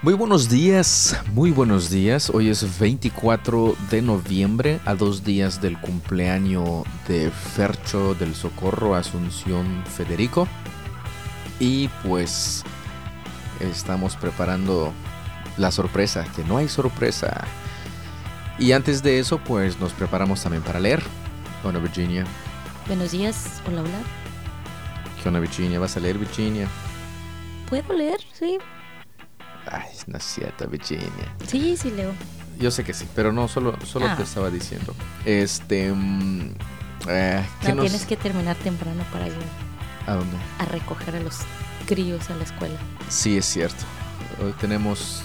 Muy buenos días, muy buenos días. Hoy es 24 de noviembre, a dos días del cumpleaños de Fercho del Socorro Asunción Federico. Y pues estamos preparando la sorpresa, que no hay sorpresa. Y antes de eso, pues nos preparamos también para leer. Hola Virginia. Buenos días, hola, hola. ¿Qué onda Virginia? ¿Vas a leer Virginia? ¿Puedo leer? Sí. Ay, no es cierto, Virginia. Sí, sí leo. Yo sé que sí, pero no, solo, solo Ah. te estaba diciendo. Este... mm, eh, ¿qué No, nos- tienes que terminar temprano para ir ¿A dónde? a recoger a los críos a la escuela. Sí, es cierto. Hoy tenemos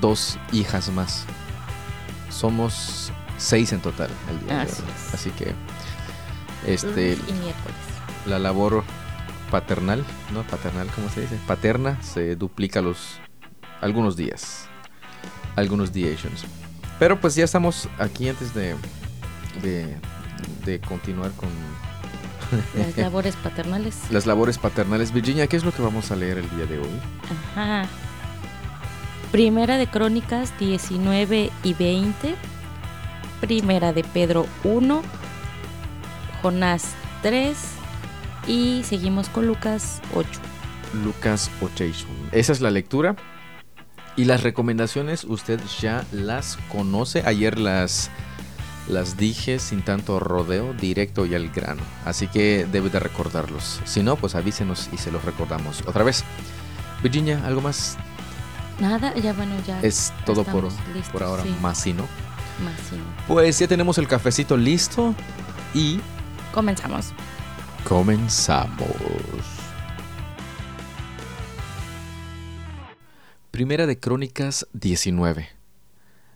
dos hijas más. Somos seis en total el día de Así hoy. es. Así que este y miércoles. la labor paternal, ¿no? Paternal, ¿cómo se dice? Paterna se duplica los algunos días. Algunos diations. Pero pues ya estamos aquí antes de de, de continuar con Las labores paternales. las labores paternales. Virginia, ¿qué es lo que vamos a leer el día de hoy? Ajá. Primera de Crónicas 19 y 20. Primera de Pedro 1. Jonás 3. Y seguimos con Lucas 8. Lucas Otation. Esa es la lectura. Y las recomendaciones usted ya las conoce. Ayer las, las dije sin tanto rodeo, directo y al grano. Así que debe de recordarlos. Si no, pues avísenos y se los recordamos otra vez. Virginia, ¿algo más? Nada, ya bueno, ya. Es todo por, listos, por ahora. sí. Más si no. Más sí. Pues ya tenemos el cafecito listo y Comenzamos. Comenzamos. Primera de Crónicas 19.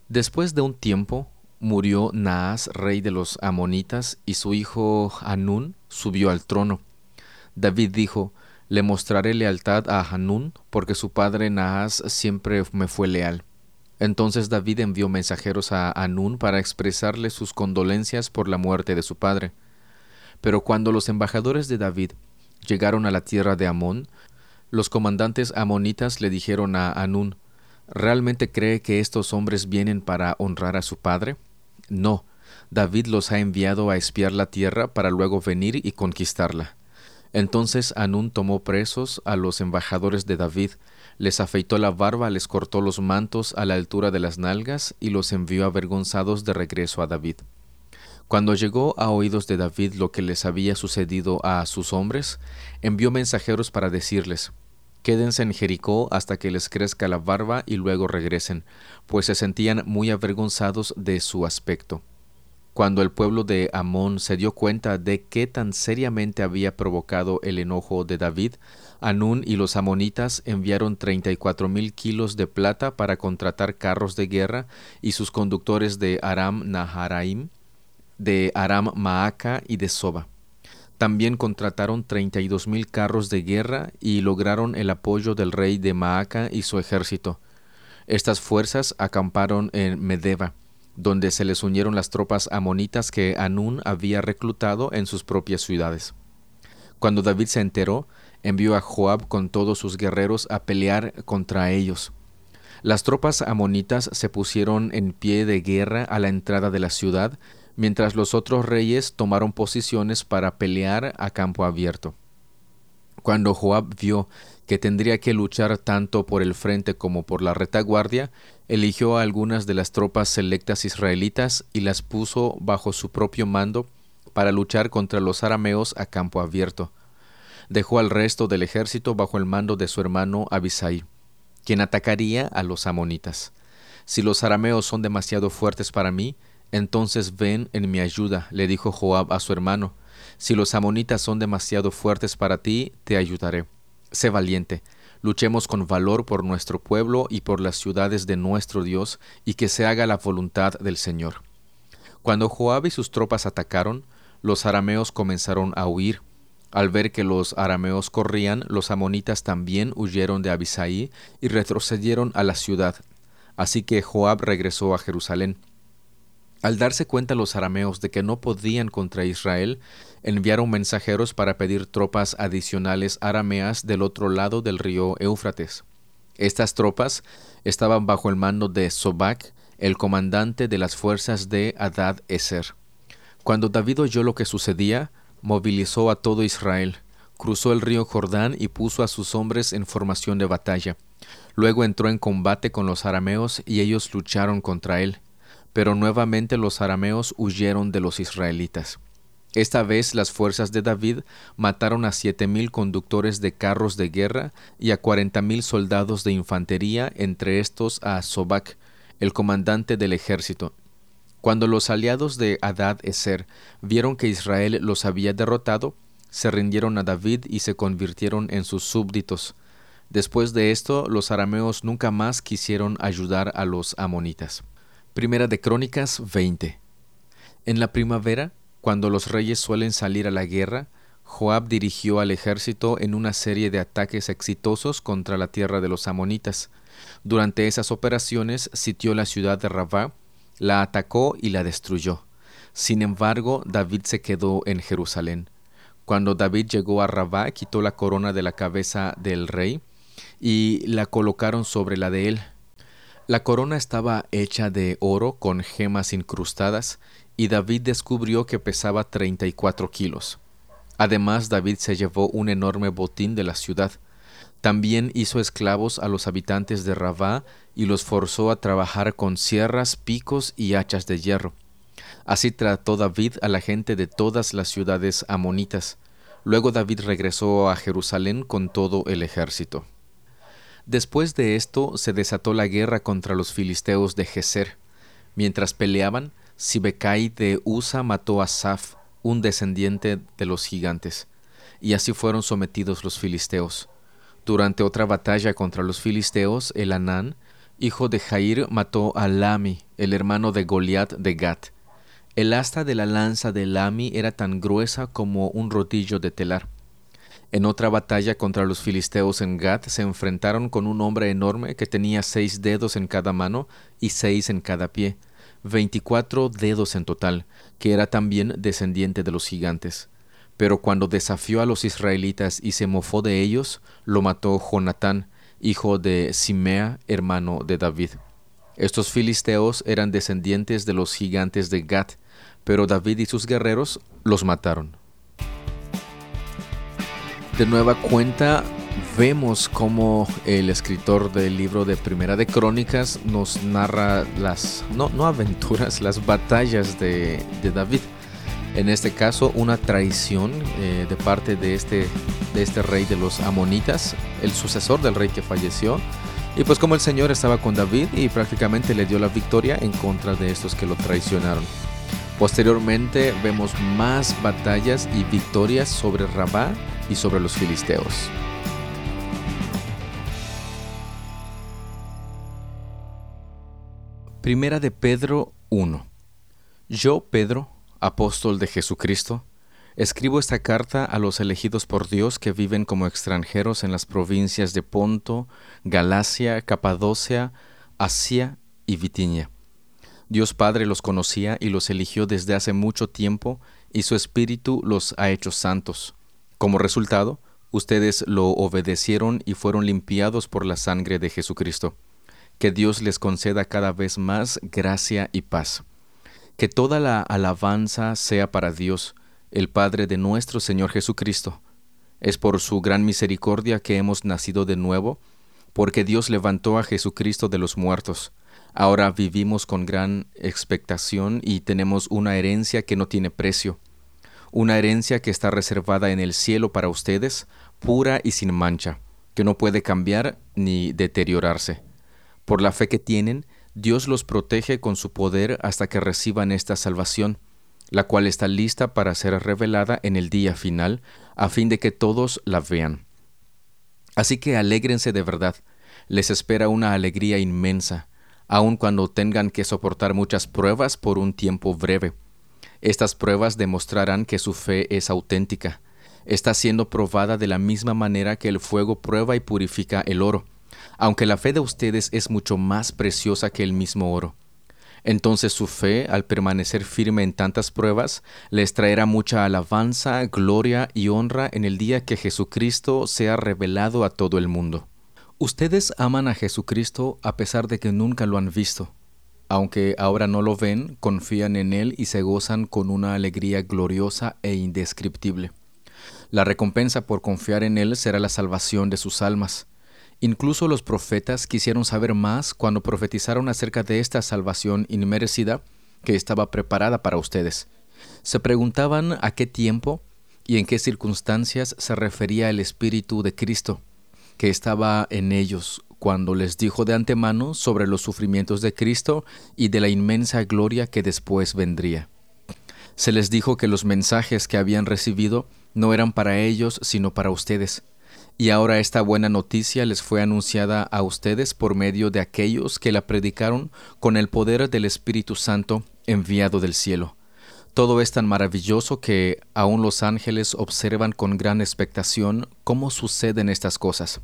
Después de un tiempo, murió Naas, rey de los amonitas, y su hijo Hanún subió al trono. David dijo, Le mostraré lealtad a Hanún, porque su padre Naas siempre me fue leal. Entonces David envió mensajeros a Hanún para expresarle sus condolencias por la muerte de su padre. Pero cuando los embajadores de David llegaron a la tierra de Amón, los comandantes amonitas le dijeron a Anún, ¿realmente cree que estos hombres vienen para honrar a su padre? No, David los ha enviado a espiar la tierra para luego venir y conquistarla. Entonces Anún tomó presos a los embajadores de David, les afeitó la barba, les cortó los mantos a la altura de las nalgas y los envió avergonzados de regreso a David. Cuando llegó a oídos de David lo que les había sucedido a sus hombres, envió mensajeros para decirles, Quédense en Jericó hasta que les crezca la barba y luego regresen, pues se sentían muy avergonzados de su aspecto. Cuando el pueblo de Amón se dio cuenta de qué tan seriamente había provocado el enojo de David, Anún y los amonitas enviaron treinta y cuatro mil kilos de plata para contratar carros de guerra y sus conductores de Aram Naharaim, de Aram Maaca y de Soba. También contrataron 32 mil carros de guerra y lograron el apoyo del rey de Maaca y su ejército. Estas fuerzas acamparon en Medeba, donde se les unieron las tropas amonitas que Anún había reclutado en sus propias ciudades. Cuando David se enteró, envió a Joab con todos sus guerreros a pelear contra ellos. Las tropas amonitas se pusieron en pie de guerra a la entrada de la ciudad, mientras los otros reyes tomaron posiciones para pelear a campo abierto. Cuando Joab vio que tendría que luchar tanto por el frente como por la retaguardia, eligió a algunas de las tropas selectas israelitas y las puso bajo su propio mando para luchar contra los arameos a campo abierto. Dejó al resto del ejército bajo el mando de su hermano Abisai, quien atacaría a los amonitas. Si los arameos son demasiado fuertes para mí, entonces ven en mi ayuda, le dijo Joab a su hermano. Si los amonitas son demasiado fuertes para ti, te ayudaré. Sé valiente, luchemos con valor por nuestro pueblo y por las ciudades de nuestro Dios, y que se haga la voluntad del Señor. Cuando Joab y sus tropas atacaron, los arameos comenzaron a huir. Al ver que los arameos corrían, los amonitas también huyeron de Abisai y retrocedieron a la ciudad. Así que Joab regresó a Jerusalén. Al darse cuenta los arameos de que no podían contra Israel, enviaron mensajeros para pedir tropas adicionales arameas del otro lado del río Éufrates. Estas tropas estaban bajo el mando de Sobac, el comandante de las fuerzas de Adad Eser. Cuando David oyó lo que sucedía, movilizó a todo Israel, cruzó el río Jordán y puso a sus hombres en formación de batalla. Luego entró en combate con los arameos y ellos lucharon contra él. Pero nuevamente los arameos huyeron de los israelitas. Esta vez las fuerzas de David mataron a siete mil conductores de carros de guerra y a cuarenta mil soldados de infantería, entre estos a Sobac, el comandante del ejército. Cuando los aliados de Adad Eser vieron que Israel los había derrotado, se rindieron a David y se convirtieron en sus súbditos. Después de esto, los arameos nunca más quisieron ayudar a los amonitas. Primera de Crónicas 20. En la primavera, cuando los reyes suelen salir a la guerra, Joab dirigió al ejército en una serie de ataques exitosos contra la tierra de los amonitas. Durante esas operaciones sitió la ciudad de Rabá, la atacó y la destruyó. Sin embargo, David se quedó en Jerusalén. Cuando David llegó a Rabá, quitó la corona de la cabeza del rey y la colocaron sobre la de él. La corona estaba hecha de oro con gemas incrustadas y David descubrió que pesaba treinta y cuatro kilos. Además, David se llevó un enorme botín de la ciudad. También hizo esclavos a los habitantes de Rabá y los forzó a trabajar con sierras, picos y hachas de hierro. Así trató David a la gente de todas las ciudades amonitas. Luego David regresó a Jerusalén con todo el ejército. Después de esto se desató la guerra contra los filisteos de Geser. Mientras peleaban, Sibecai de Usa mató a Saf, un descendiente de los gigantes, y así fueron sometidos los filisteos. Durante otra batalla contra los filisteos, el Anán, hijo de Jair, mató a Lami, el hermano de Goliat de Gat. El asta de la lanza de Lami era tan gruesa como un rodillo de telar. En otra batalla contra los filisteos en Gat se enfrentaron con un hombre enorme que tenía seis dedos en cada mano y seis en cada pie veinticuatro dedos en total, que era también descendiente de los gigantes. Pero cuando desafió a los israelitas y se mofó de ellos, lo mató Jonatán, hijo de Simea, hermano de David. Estos filisteos eran descendientes de los gigantes de Gat, pero David y sus guerreros los mataron. De nueva cuenta, vemos cómo el escritor del libro de Primera de Crónicas nos narra las, no, no aventuras, las batallas de, David. En este caso, una traición eh, de parte de este, de este rey de los amonitas, el sucesor del rey que falleció. Y pues como el Señor estaba con David y prácticamente le dio la victoria en contra de estos que lo traicionaron. Posteriormente vemos más batallas y victorias sobre Rabá y sobre los filisteos. Primera de Pedro 1. Yo, Pedro, apóstol de Jesucristo, escribo esta carta a los elegidos por Dios que viven como extranjeros en las provincias de Ponto, Galacia, Capadocia, Asia y Vitinia. Dios Padre los conocía y los eligió desde hace mucho tiempo y su Espíritu los ha hecho santos. Como resultado, ustedes lo obedecieron y fueron limpiados por la sangre de Jesucristo que Dios les conceda cada vez más gracia y paz. Que toda la alabanza sea para Dios, el Padre de nuestro Señor Jesucristo. Es por su gran misericordia que hemos nacido de nuevo, porque Dios levantó a Jesucristo de los muertos. Ahora vivimos con gran expectación y tenemos una herencia que no tiene precio, una herencia que está reservada en el cielo para ustedes, pura y sin mancha, que no puede cambiar ni deteriorarse por la fe que tienen, Dios los protege con su poder hasta que reciban esta salvación, la cual está lista para ser revelada en el día final, a fin de que todos la vean. Así que alégrense de verdad, les espera una alegría inmensa, aun cuando tengan que soportar muchas pruebas por un tiempo breve. Estas pruebas demostrarán que su fe es auténtica. Está siendo probada de la misma manera que el fuego prueba y purifica el oro aunque la fe de ustedes es mucho más preciosa que el mismo oro. Entonces su fe, al permanecer firme en tantas pruebas, les traerá mucha alabanza, gloria y honra en el día que Jesucristo sea revelado a todo el mundo. Ustedes aman a Jesucristo a pesar de que nunca lo han visto. Aunque ahora no lo ven, confían en Él y se gozan con una alegría gloriosa e indescriptible. La recompensa por confiar en Él será la salvación de sus almas. Incluso los profetas quisieron saber más cuando profetizaron acerca de esta salvación inmerecida que estaba preparada para ustedes. Se preguntaban a qué tiempo y en qué circunstancias se refería el Espíritu de Cristo que estaba en ellos cuando les dijo de antemano sobre los sufrimientos de Cristo y de la inmensa gloria que después vendría. Se les dijo que los mensajes que habían recibido no eran para ellos, sino para ustedes. Y ahora esta buena noticia les fue anunciada a ustedes por medio de aquellos que la predicaron con el poder del Espíritu Santo enviado del cielo. Todo es tan maravilloso que aún los ángeles observan con gran expectación cómo suceden estas cosas.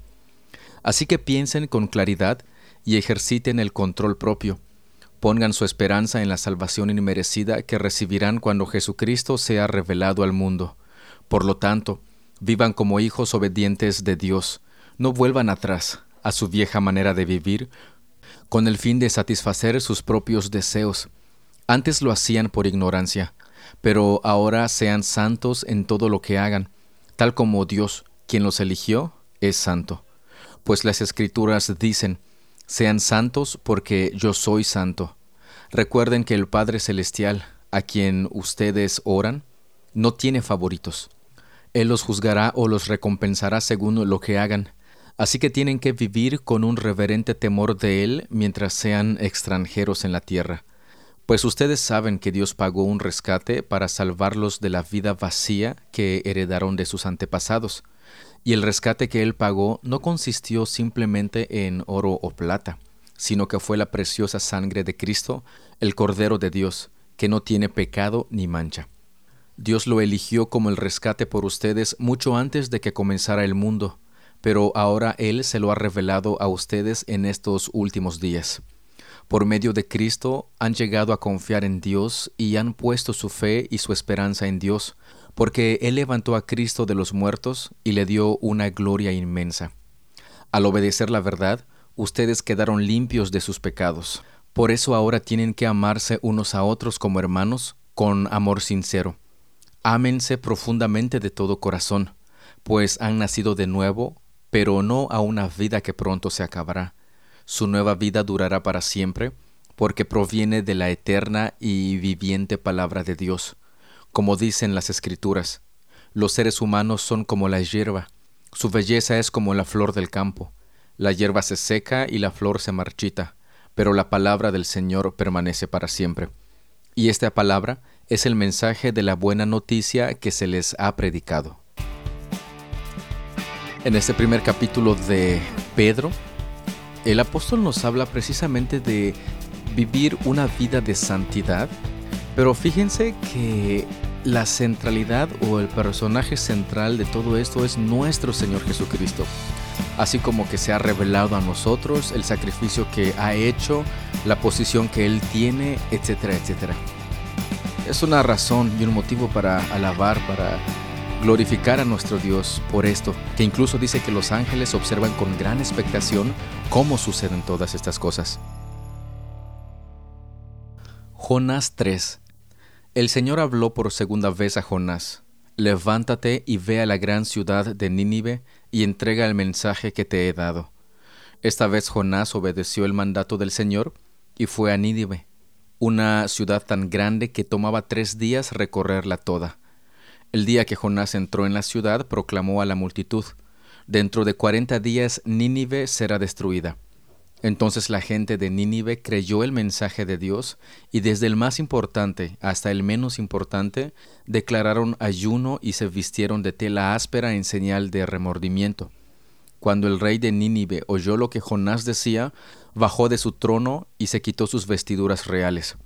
Así que piensen con claridad y ejerciten el control propio. Pongan su esperanza en la salvación inmerecida que recibirán cuando Jesucristo sea revelado al mundo. Por lo tanto, vivan como hijos obedientes de Dios. No vuelvan atrás a su vieja manera de vivir con el fin de satisfacer sus propios deseos. Antes lo hacían por ignorancia, pero ahora sean santos en todo lo que hagan, tal como Dios, quien los eligió, es santo. Pues las escrituras dicen, sean santos porque yo soy santo. Recuerden que el Padre Celestial, a quien ustedes oran, no tiene favoritos. Él los juzgará o los recompensará según lo que hagan. Así que tienen que vivir con un reverente temor de Él mientras sean extranjeros en la tierra pues ustedes saben que Dios pagó un rescate para salvarlos de la vida vacía que heredaron de sus antepasados, y el rescate que Él pagó no consistió simplemente en oro o plata, sino que fue la preciosa sangre de Cristo, el Cordero de Dios, que no tiene pecado ni mancha. Dios lo eligió como el rescate por ustedes mucho antes de que comenzara el mundo, pero ahora Él se lo ha revelado a ustedes en estos últimos días por medio de Cristo han llegado a confiar en Dios y han puesto su fe y su esperanza en Dios, porque Él levantó a Cristo de los muertos y le dio una gloria inmensa. Al obedecer la verdad, ustedes quedaron limpios de sus pecados. Por eso ahora tienen que amarse unos a otros como hermanos, con amor sincero. Ámense profundamente de todo corazón, pues han nacido de nuevo, pero no a una vida que pronto se acabará su nueva vida durará para siempre, porque proviene de la eterna y viviente palabra de Dios. Como dicen las Escrituras, los seres humanos son como la hierba, su belleza es como la flor del campo. La hierba se seca y la flor se marchita, pero la palabra del Señor permanece para siempre. Y esta palabra es el mensaje de la buena noticia que se les ha predicado. En este primer capítulo de Pedro, el apóstol nos habla precisamente de vivir una vida de santidad, pero fíjense que la centralidad o el personaje central de todo esto es nuestro Señor Jesucristo, así como que se ha revelado a nosotros el sacrificio que ha hecho, la posición que Él tiene, etcétera, etcétera. Es una razón y un motivo para alabar, para glorificar a nuestro Dios por esto, que incluso dice que los ángeles observan con gran expectación cómo suceden todas estas cosas. Jonás 3 El Señor habló por segunda vez a Jonás, levántate y ve a la gran ciudad de Nínive y entrega el mensaje que te he dado. Esta vez Jonás obedeció el mandato del Señor y fue a Nínive, una ciudad tan grande que tomaba tres días recorrerla toda. El día que Jonás entró en la ciudad, proclamó a la multitud, Dentro de cuarenta días Nínive será destruida. Entonces la gente de Nínive creyó el mensaje de Dios y desde el más importante hasta el menos importante declararon ayuno y se vistieron de tela áspera en señal de remordimiento. Cuando el rey de Nínive oyó lo que Jonás decía, bajó de su trono y se quitó sus vestiduras reales.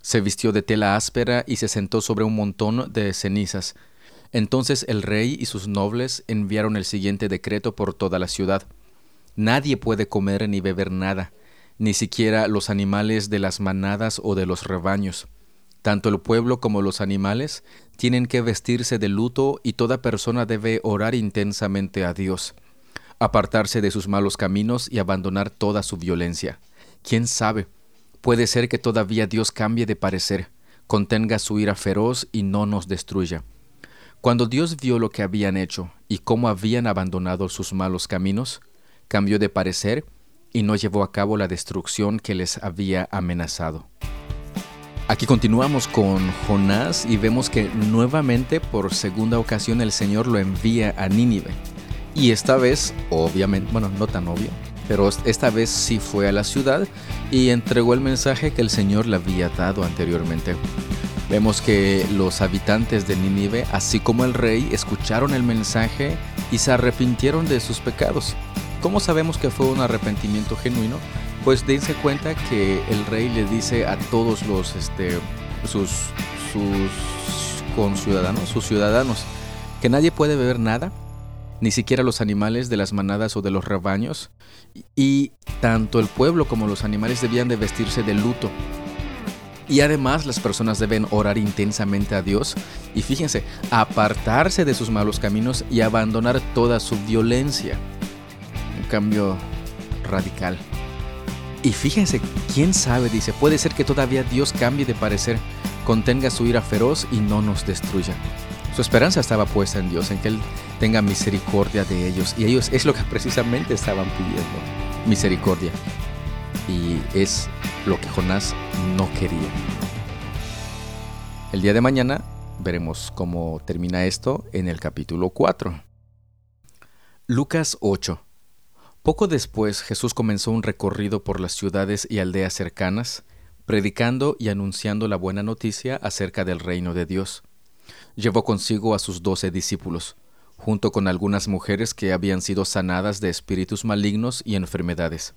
Se vistió de tela áspera y se sentó sobre un montón de cenizas entonces el rey y sus nobles enviaron el siguiente decreto por toda la ciudad. Nadie puede comer ni beber nada, ni siquiera los animales de las manadas o de los rebaños. Tanto el pueblo como los animales tienen que vestirse de luto y toda persona debe orar intensamente a Dios. apartarse de sus malos caminos y abandonar toda su violencia. ¿Quién sabe? Puede ser que todavía Dios cambie de parecer, contenga su ira feroz y no nos destruya. Cuando Dios vio lo que habían hecho y cómo habían abandonado sus malos caminos, cambió de parecer y no llevó a cabo la destrucción que les había amenazado. Aquí continuamos con Jonás y vemos que nuevamente por segunda ocasión el Señor lo envía a Nínive. Y esta vez, obviamente, bueno, no tan obvio, pero esta vez sí fue a la ciudad y entregó el mensaje que el Señor le había dado anteriormente. Vemos que los habitantes de Nínive, así como el rey, escucharon el mensaje y se arrepintieron de sus pecados. ¿Cómo sabemos que fue un arrepentimiento genuino? Pues dense cuenta que el rey le dice a todos los este, sus, sus conciudadanos, sus ciudadanos, que nadie puede beber nada, ni siquiera los animales de las manadas o de los rebaños, y tanto el pueblo como los animales debían de vestirse de luto. Y además las personas deben orar intensamente a Dios y fíjense, apartarse de sus malos caminos y abandonar toda su violencia cambio radical. Y fíjense, quién sabe, dice, puede ser que todavía Dios cambie de parecer, contenga su ira feroz y no nos destruya. Su esperanza estaba puesta en Dios, en que Él tenga misericordia de ellos. Y ellos es lo que precisamente estaban pidiendo, misericordia. Y es lo que Jonás no quería. El día de mañana veremos cómo termina esto en el capítulo 4. Lucas 8. Poco después Jesús comenzó un recorrido por las ciudades y aldeas cercanas, predicando y anunciando la buena noticia acerca del reino de Dios. Llevó consigo a sus doce discípulos, junto con algunas mujeres que habían sido sanadas de espíritus malignos y enfermedades.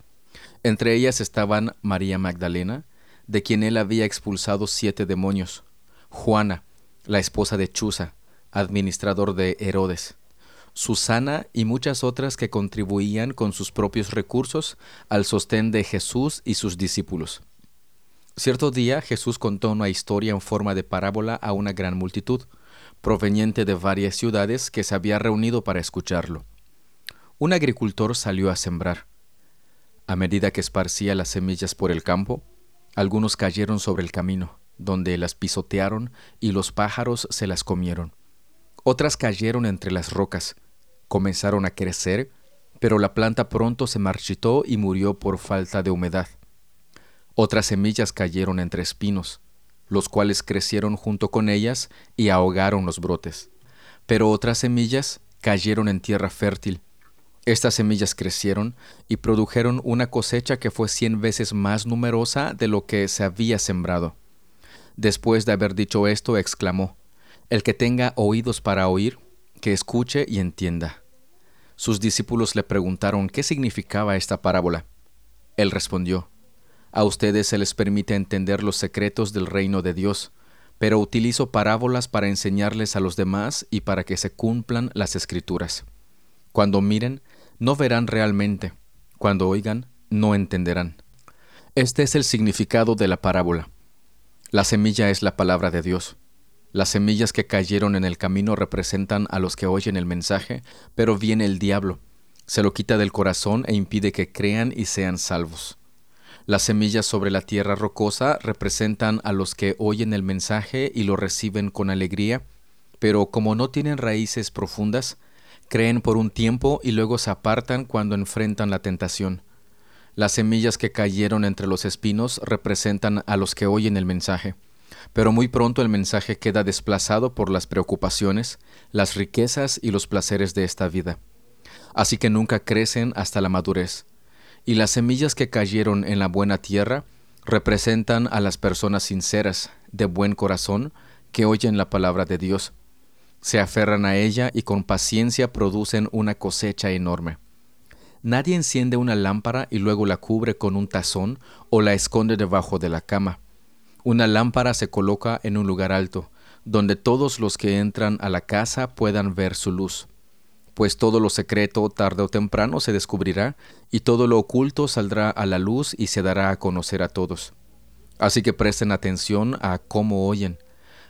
Entre ellas estaban María Magdalena, de quien él había expulsado siete demonios, Juana, la esposa de Chuza, administrador de Herodes, Susana y muchas otras que contribuían con sus propios recursos al sostén de Jesús y sus discípulos. Cierto día Jesús contó una historia en forma de parábola a una gran multitud, proveniente de varias ciudades que se había reunido para escucharlo. Un agricultor salió a sembrar. A medida que esparcía las semillas por el campo, algunos cayeron sobre el camino, donde las pisotearon y los pájaros se las comieron. Otras cayeron entre las rocas, comenzaron a crecer, pero la planta pronto se marchitó y murió por falta de humedad. Otras semillas cayeron entre espinos, los cuales crecieron junto con ellas y ahogaron los brotes. Pero otras semillas cayeron en tierra fértil. Estas semillas crecieron y produjeron una cosecha que fue cien veces más numerosa de lo que se había sembrado. Después de haber dicho esto, exclamó, El que tenga oídos para oír, que escuche y entienda. Sus discípulos le preguntaron qué significaba esta parábola. Él respondió, A ustedes se les permite entender los secretos del reino de Dios, pero utilizo parábolas para enseñarles a los demás y para que se cumplan las escrituras. Cuando miren, no verán realmente, cuando oigan, no entenderán. Este es el significado de la parábola. La semilla es la palabra de Dios. Las semillas que cayeron en el camino representan a los que oyen el mensaje, pero viene el diablo, se lo quita del corazón e impide que crean y sean salvos. Las semillas sobre la tierra rocosa representan a los que oyen el mensaje y lo reciben con alegría, pero como no tienen raíces profundas, creen por un tiempo y luego se apartan cuando enfrentan la tentación. Las semillas que cayeron entre los espinos representan a los que oyen el mensaje pero muy pronto el mensaje queda desplazado por las preocupaciones, las riquezas y los placeres de esta vida. Así que nunca crecen hasta la madurez. Y las semillas que cayeron en la buena tierra representan a las personas sinceras, de buen corazón, que oyen la palabra de Dios. Se aferran a ella y con paciencia producen una cosecha enorme. Nadie enciende una lámpara y luego la cubre con un tazón o la esconde debajo de la cama una lámpara se coloca en un lugar alto, donde todos los que entran a la casa puedan ver su luz. Pues todo lo secreto tarde o temprano se descubrirá, y todo lo oculto saldrá a la luz y se dará a conocer a todos. Así que presten atención a cómo oyen.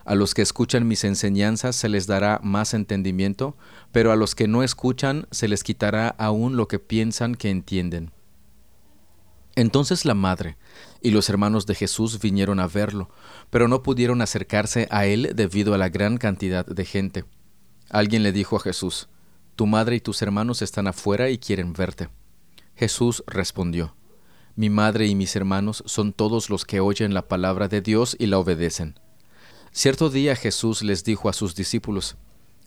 A los que escuchan mis enseñanzas se les dará más entendimiento, pero a los que no escuchan se les quitará aún lo que piensan que entienden. Entonces la madre y los hermanos de Jesús vinieron a verlo, pero no pudieron acercarse a él debido a la gran cantidad de gente. Alguien le dijo a Jesús, Tu madre y tus hermanos están afuera y quieren verte. Jesús respondió, Mi madre y mis hermanos son todos los que oyen la palabra de Dios y la obedecen. Cierto día Jesús les dijo a sus discípulos,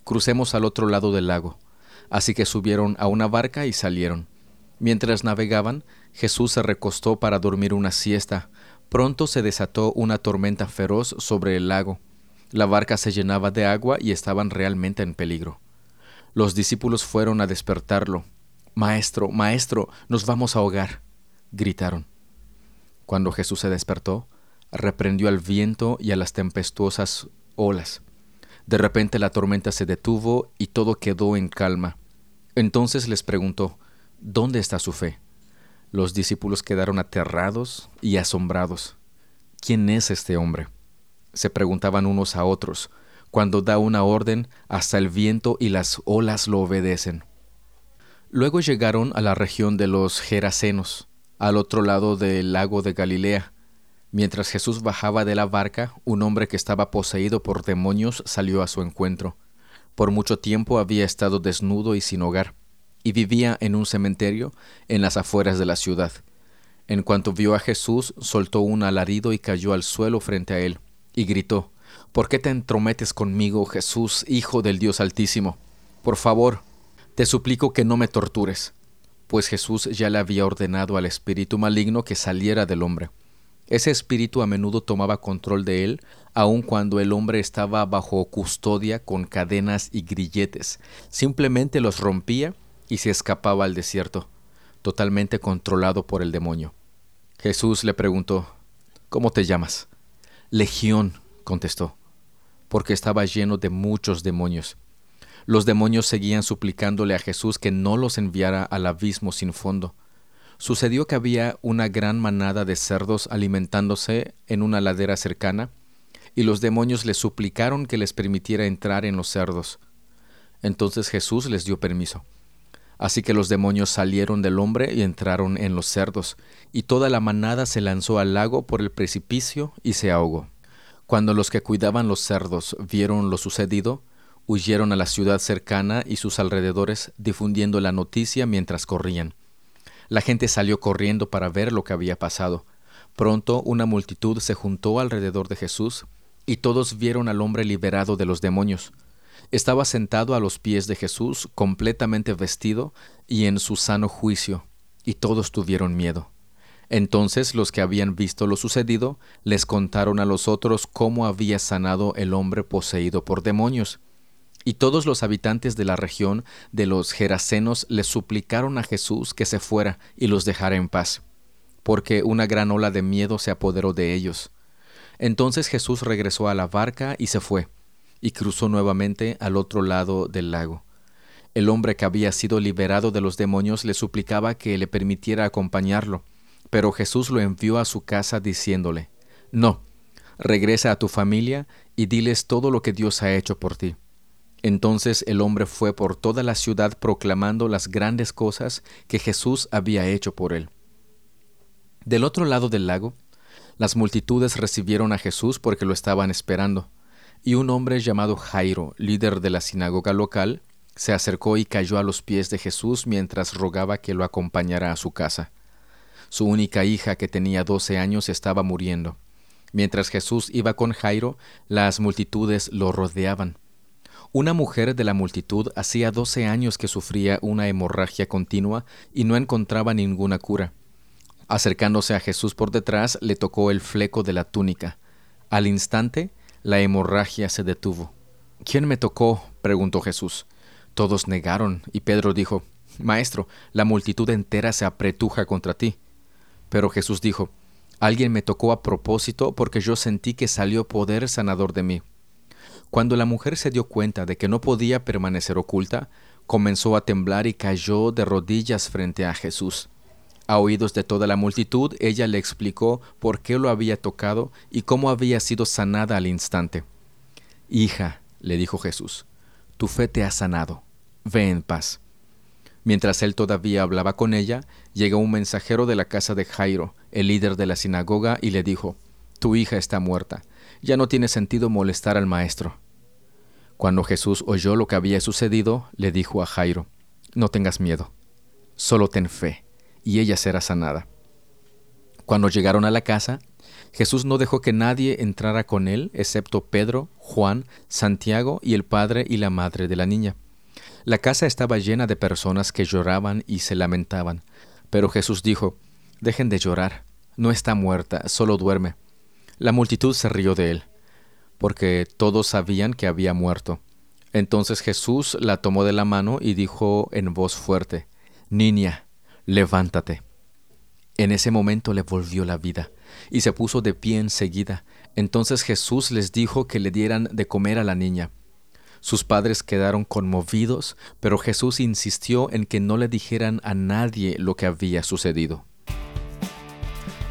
Crucemos al otro lado del lago. Así que subieron a una barca y salieron. Mientras navegaban, Jesús se recostó para dormir una siesta. Pronto se desató una tormenta feroz sobre el lago. La barca se llenaba de agua y estaban realmente en peligro. Los discípulos fueron a despertarlo. Maestro, Maestro, nos vamos a ahogar. gritaron. Cuando Jesús se despertó, reprendió al viento y a las tempestuosas olas. De repente la tormenta se detuvo y todo quedó en calma. Entonces les preguntó, ¿Dónde está su fe? Los discípulos quedaron aterrados y asombrados. ¿Quién es este hombre? se preguntaban unos a otros. Cuando da una orden, hasta el viento y las olas lo obedecen. Luego llegaron a la región de los Gerasenos, al otro lado del lago de Galilea. Mientras Jesús bajaba de la barca, un hombre que estaba poseído por demonios salió a su encuentro. Por mucho tiempo había estado desnudo y sin hogar, y vivía en un cementerio en las afueras de la ciudad. En cuanto vio a Jesús, soltó un alarido y cayó al suelo frente a él y gritó, ¿Por qué te entrometes conmigo, Jesús, Hijo del Dios Altísimo? Por favor, te suplico que no me tortures. Pues Jesús ya le había ordenado al espíritu maligno que saliera del hombre. Ese espíritu a menudo tomaba control de él, aun cuando el hombre estaba bajo custodia con cadenas y grilletes. Simplemente los rompía y se escapaba al desierto, totalmente controlado por el demonio. Jesús le preguntó, ¿Cómo te llamas? Legión, contestó, porque estaba lleno de muchos demonios. Los demonios seguían suplicándole a Jesús que no los enviara al abismo sin fondo. Sucedió que había una gran manada de cerdos alimentándose en una ladera cercana, y los demonios le suplicaron que les permitiera entrar en los cerdos. Entonces Jesús les dio permiso. Así que los demonios salieron del hombre y entraron en los cerdos, y toda la manada se lanzó al lago por el precipicio y se ahogó. Cuando los que cuidaban los cerdos vieron lo sucedido, huyeron a la ciudad cercana y sus alrededores difundiendo la noticia mientras corrían. La gente salió corriendo para ver lo que había pasado. Pronto una multitud se juntó alrededor de Jesús, y todos vieron al hombre liberado de los demonios. Estaba sentado a los pies de Jesús, completamente vestido y en su sano juicio, y todos tuvieron miedo. Entonces los que habían visto lo sucedido les contaron a los otros cómo había sanado el hombre poseído por demonios. Y todos los habitantes de la región de los Gerasenos le suplicaron a Jesús que se fuera y los dejara en paz, porque una gran ola de miedo se apoderó de ellos. Entonces Jesús regresó a la barca y se fue y cruzó nuevamente al otro lado del lago. El hombre que había sido liberado de los demonios le suplicaba que le permitiera acompañarlo, pero Jesús lo envió a su casa diciéndole, No, regresa a tu familia y diles todo lo que Dios ha hecho por ti. Entonces el hombre fue por toda la ciudad proclamando las grandes cosas que Jesús había hecho por él. Del otro lado del lago, las multitudes recibieron a Jesús porque lo estaban esperando y un hombre llamado Jairo, líder de la sinagoga local, se acercó y cayó a los pies de Jesús mientras rogaba que lo acompañara a su casa. Su única hija, que tenía doce años, estaba muriendo. Mientras Jesús iba con Jairo, las multitudes lo rodeaban. Una mujer de la multitud hacía doce años que sufría una hemorragia continua y no encontraba ninguna cura. Acercándose a Jesús por detrás, le tocó el fleco de la túnica. Al instante, la hemorragia se detuvo. ¿Quién me tocó? preguntó Jesús. Todos negaron, y Pedro dijo, Maestro, la multitud entera se apretuja contra ti. Pero Jesús dijo, Alguien me tocó a propósito porque yo sentí que salió poder sanador de mí. Cuando la mujer se dio cuenta de que no podía permanecer oculta, comenzó a temblar y cayó de rodillas frente a Jesús. A oídos de toda la multitud, ella le explicó por qué lo había tocado y cómo había sido sanada al instante. Hija, le dijo Jesús, tu fe te ha sanado. Ve en paz. Mientras él todavía hablaba con ella, llegó un mensajero de la casa de Jairo, el líder de la sinagoga, y le dijo, Tu hija está muerta, ya no tiene sentido molestar al maestro. Cuando Jesús oyó lo que había sucedido, le dijo a Jairo, No tengas miedo, solo ten fe, y ella será sanada. Cuando llegaron a la casa, Jesús no dejó que nadie entrara con él, excepto Pedro, Juan, Santiago y el padre y la madre de la niña. La casa estaba llena de personas que lloraban y se lamentaban, pero Jesús dijo, Dejen de llorar, no está muerta, solo duerme. La multitud se rió de él, porque todos sabían que había muerto. Entonces Jesús la tomó de la mano y dijo en voz fuerte, Niña, levántate. En ese momento le volvió la vida, y se puso de pie enseguida. Entonces Jesús les dijo que le dieran de comer a la niña. Sus padres quedaron conmovidos, pero Jesús insistió en que no le dijeran a nadie lo que había sucedido.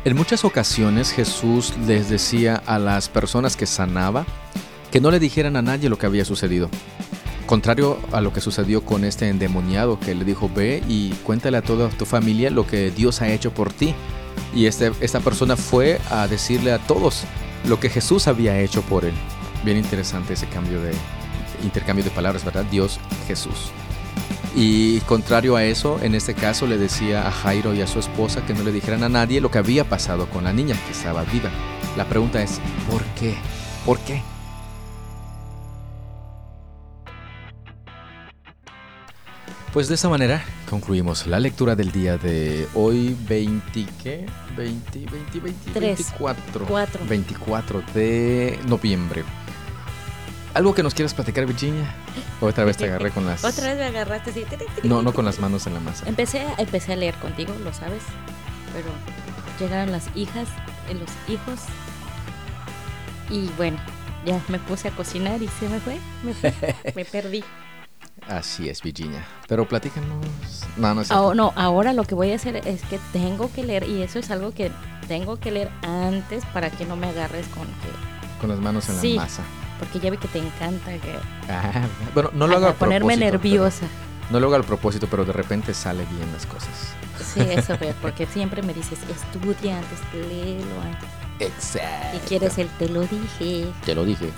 En muchas ocasiones Jesús les decía a las personas que sanaba que no le dijeran a nadie lo que había sucedido. Contrario a lo que sucedió con este endemoniado que le dijo, ve y cuéntale a toda tu familia lo que Dios ha hecho por ti. Y este, esta persona fue a decirle a todos lo que Jesús había hecho por él. Bien interesante ese cambio de, intercambio de palabras, ¿verdad? Dios, Jesús. Y contrario a eso, en este caso le decía a Jairo y a su esposa que no le dijeran a nadie lo que había pasado con la niña, que estaba viva. La pregunta es, ¿por qué? ¿Por qué? Pues de esa manera concluimos la lectura del día de hoy, 20, ¿qué? 20, 20, 20, 24. 24 de noviembre. ¿Algo que nos quieras platicar, Virginia? Otra vez te agarré con las... Otra vez me agarraste así. No, no con las manos en la masa. Empecé, empecé a leer contigo, lo sabes. Pero llegaron las hijas, eh, los hijos. Y bueno, ya me puse a cocinar y se me fue. Me, fue, me perdí. Así es, Virginia. Pero platícanos. No, no, es oh, no, ahora lo que voy a hacer es que tengo que leer, y eso es algo que tengo que leer antes para que no me agarres con que. Con las manos en la masa porque ya vi que te encanta que... Ah, bueno, no lo hago a ponerme nerviosa. no lo hago al propósito, pero de repente sale bien las cosas. Sí, eso veo, porque siempre me dices, estudia antes, léelo antes. Exacto. Y quieres el te lo dije. Te lo dije.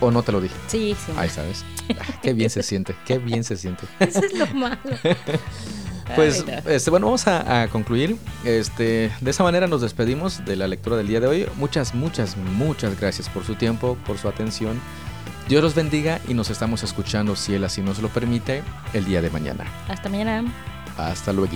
¿O no te lo dije? Sí, sí. Ahí sabes. Ah, qué bien se siente, qué bien se siente. Eso es lo malo. Pues este, bueno, vamos a, concluir. Este, de esa manera nos despedimos de la lectura del día de hoy. Muchas, muchas, muchas gracias por su tiempo, por su atención. Dios los bendiga y nos estamos escuchando, si Él así nos lo permite, el día de mañana. Hasta mañana. Hasta luego.